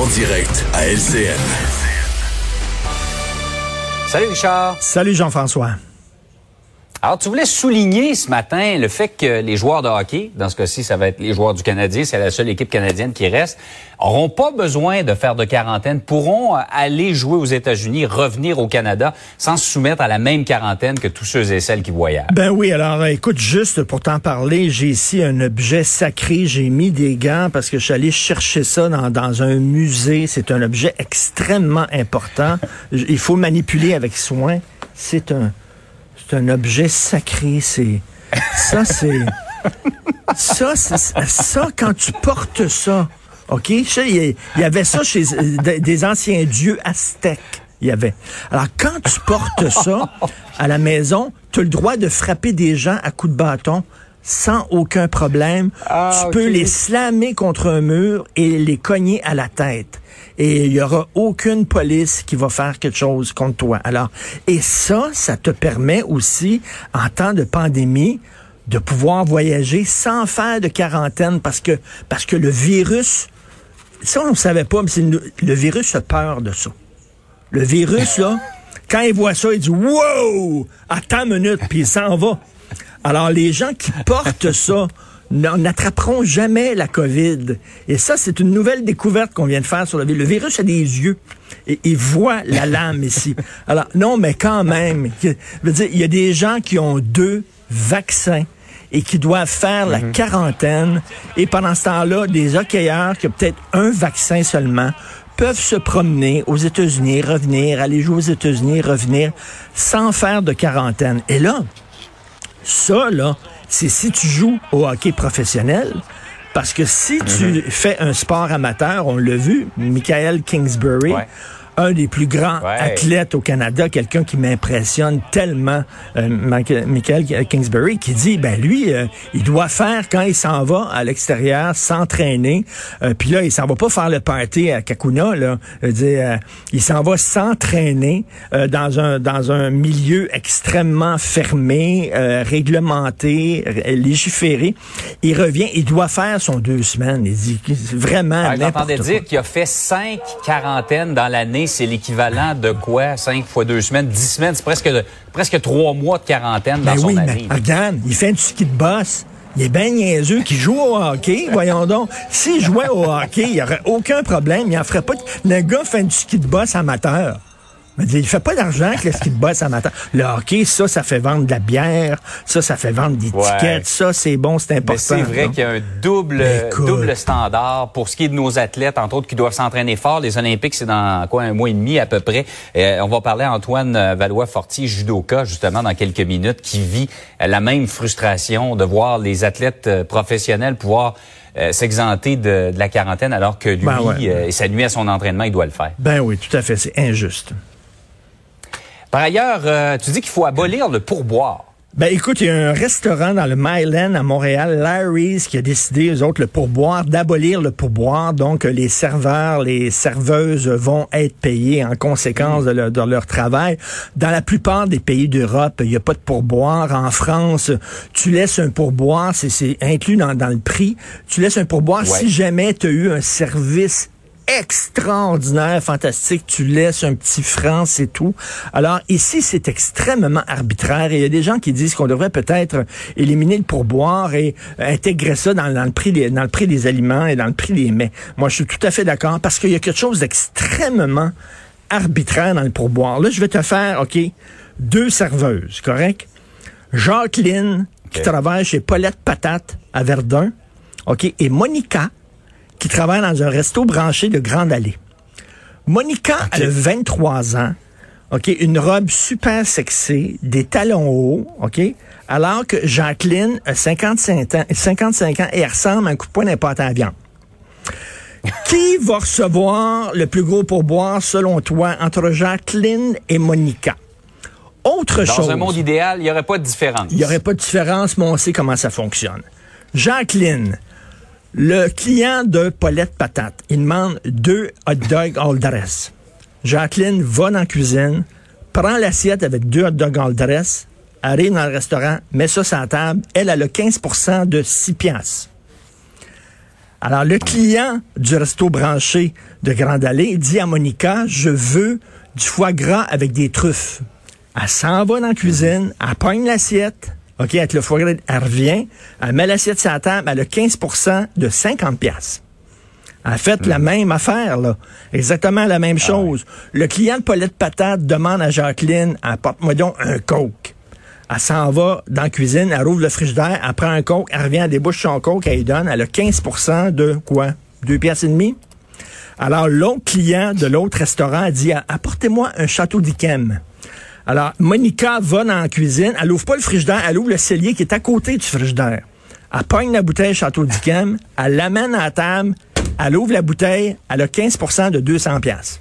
En direct à LCN. Salut Richard. Salut Jean-François. Alors, tu voulais souligner ce matin le fait que les joueurs de hockey, dans ce cas-ci, ça va être les joueurs du Canadien, c'est la seule équipe canadienne qui reste, auront pas besoin de faire de quarantaine, pourront euh, aller jouer aux États-Unis, revenir au Canada sans se soumettre à la même quarantaine que tous ceux et celles qui voyagent. Ben oui, alors écoute, juste pour t'en parler, j'ai ici un objet sacré, j'ai mis des gants parce que je suis allé chercher ça dans, dans un musée. C'est un objet extrêmement important. Il faut manipuler avec soin. C'est un c'est un objet sacré. C'est ça, c'est ça, c'est ça quand tu portes ça. OK? Il y avait ça chez des anciens dieux aztèques. Il y avait. Alors, quand tu portes ça à la maison, tu as le droit de frapper des gens à coups de bâton sans aucun problème. Ah, tu peux les slammer contre un mur et les cogner à la tête. Et il y aura aucune police qui va faire quelque chose contre toi. Alors, et ça, ça te permet aussi, en temps de pandémie, de pouvoir voyager sans faire de quarantaine parce que, parce que le virus, ça on ne savait pas, mais le, le virus a peur de ça. Le virus, là, quand il voit ça, il dit Wow! Attends une minute, puis il s'en va. Alors, les gens qui portent ça n'attraperont jamais la COVID. Et ça, c'est une nouvelle découverte qu'on vient de faire sur le virus. Le virus a des yeux. Et il voit la lame ici. Alors, non, mais quand même, il y a des gens qui ont deux vaccins et qui doivent faire la mhm. quarantaine. Et pendant ce temps-là, des hockeyeurs qui ont peut-être un vaccin seulement peuvent se promener aux États-Unis, revenir, aller jouer aux États-Unis, revenir, sans faire de quarantaine. Et là, ça, là, c'est si tu joues au hockey professionnel. Parce que si tu mhm. fais un sport amateur, on l'a vu, Michael Kingsbury, un des plus grands athlètes au Canada, quelqu'un qui m'impressionne tellement, euh, Michael Kingsbury, qui dit, ben lui, euh, il doit faire quand il s'en va à l'extérieur, s'entraîner, euh, puis là, il s'en va pas faire le party à Kakuna, là, dire, il s'en va s'entraîner dans un dans un milieu extrêmement fermé, réglementé, légiféré. Il revient, il doit faire son deux semaines. Il dit vraiment. Ah, J'entendais dire qu'il a fait cinq quarantaines dans l'année c'est l'équivalent de quoi? 5 fois 2 semaines, 10 semaines, c'est presque, presque 3 mois de quarantaine dans ben son oui, année. Mais regarde, il fait du ski de boss. Il est bien niaiseux qui joue au hockey, voyons donc. S'il jouait au hockey, il n'y aurait aucun problème. Il en ferait pas. Le gars fait du ski de boss amateur. Il fait pas d'argent avec le ski de boss amateur. Le hockey, ça, ça fait vendre de la bière. Ça, ça fait vendre des tickets. Ça, c'est bon, c'est important. C'est vrai qu'il y a un double, double standard pour ce qui est de nos athlètes, entre autres, qui doivent s'entraîner fort. Les Olympiques, c'est dans quoi, un mois et demi à peu près. Euh, on va parler à Antoine Valois-Fortier, judoka, justement, dans quelques minutes, qui vit la même frustration de voir les athlètes euh, professionnels pouvoir euh, s'exenter de, la quarantaine alors que lui, ben et ça nuit à son entraînement, il doit le faire. Ben oui, tout à fait. C'est injuste. Par ailleurs, euh, tu dis qu'il faut abolir le pourboire. Ben écoute, il y a un restaurant dans le Myland à Montréal, Larry's, qui a décidé, eux autres, le pourboire, d'abolir le pourboire. Donc, les serveurs, les serveuses vont être payés en conséquence de, leur, travail. Dans la plupart des pays d'Europe, il n'y a pas de pourboire. En France, tu laisses un pourboire, c'est inclus dans, le prix. Tu laisses un pourboire si jamais tu as eu un service extraordinaire, fantastique. Tu laisses un petit franc, c'est tout. Alors ici, c'est extrêmement arbitraire. Et il y a des gens qui disent qu'on devrait peut-être éliminer le pourboire et intégrer ça dans, le prix des, dans le prix des aliments et dans le prix des mets. Moi, je suis tout à fait d'accord parce qu'il y a quelque chose d'extrêmement arbitraire dans le pourboire. Là, je vais te faire, OK, deux serveuses, correct? Jacqueline, qui travaille chez Paulette Patate à Verdun, OK, et Monica, qui travaille dans un resto branché de Grande Allée. Monica a 23 ans. OK, une robe super sexy, des talons hauts, OK? Alors que Jacqueline a 55 ans, 55 ans et elle ressemble à un coup de poing n'importe à la viande. Qui va recevoir le plus gros pourboire, selon toi, entre Jacqueline et Monica? Autre chose. Dans un monde idéal, il n'y aurait pas de différence. Il n'y aurait pas de différence, mais on sait comment ça fonctionne. Jacqueline, le client de Paulette Patate, il demande deux hot dogs all dress. Jacqueline va dans la cuisine, prend l'assiette avec deux hot dogs all dress, arrive dans le restaurant, met ça sur la table. Elle, a le 15% de 6 piastres. Alors, le client du resto branché de Grande Allée dit à Monica, je veux du foie gras avec des truffes. Elle s'en va dans la cuisine, elle pogne l'assiette, OK, avec le foie gras, elle revient, elle met l'assiette sur la table, elle a 15% de 50 pièces. Elle a fait la même affaire, là. Exactement la même chose. Le client de Paulette Patate demande à Jacqueline, apporte-moi donc un coke. Elle s'en va dans la cuisine, elle ouvre le frigidaire, elle prend un coke, elle revient, elle débouche son coke, elle lui donne, elle a 15% de quoi? Deux pièces et demie? Alors, l'autre client de l'autre restaurant a dit, apportez-moi un château d'Ikem. Alors, Monica va dans la cuisine, elle ouvre pas le frigidaire, elle ouvre le cellier qui est à côté du frigidaire. Elle pogne la bouteille Château d'Yquem, elle l'amène à la table, elle ouvre la bouteille, elle a 15% de 200 pièces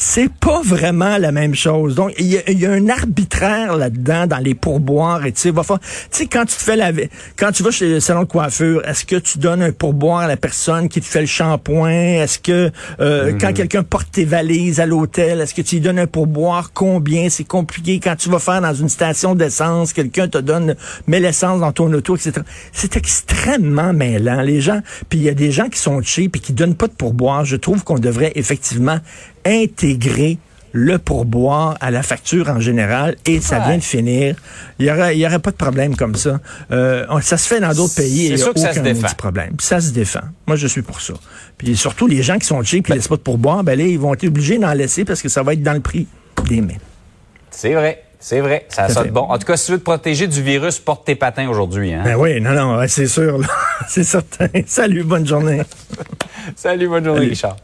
c'est pas vraiment la même chose. Donc, il y, a, un arbitraire là-dedans dans les pourboires. Et tu sais, tu sais, quand tu te fais la, quand tu vas chez le salon de coiffure, est-ce que tu donnes un pourboire à la personne qui te fait le shampoing? Est-ce que euh, mm-hmm. quand quelqu'un porte tes valises à l'hôtel, est-ce que tu lui donnes un pourboire? Combien? C'est compliqué. Quand tu vas faire dans une station d'essence, quelqu'un te donne, met l'essence dans ton auto, etc. C'est extrêmement mêlant. Les gens, puis il y a des gens qui sont cheap et qui donnent pas de pourboire. Je trouve qu'on devrait effectivement intégrer le pourboire à la facture en général et ça vient de finir. Il n'y aurait, aurait pas de problème comme ça. Euh, ça se fait dans d'autres pays et il n'y a aucun problème. ça se défend. Moi, je suis pour ça. Puis surtout, les gens qui sont cheap et qui ne laissent pas de pourboire, ben là, ils vont être obligés d'en laisser parce que ça va être dans le prix des mets. C'est vrai. C'est vrai, ça, ça bon. En tout cas, si tu veux te protéger du virus, porte tes patins aujourd'hui. Hein? Ben oui, non, non, c'est sûr. c'est certain. Salut, bonne journée. Salut, bonne journée, Richard.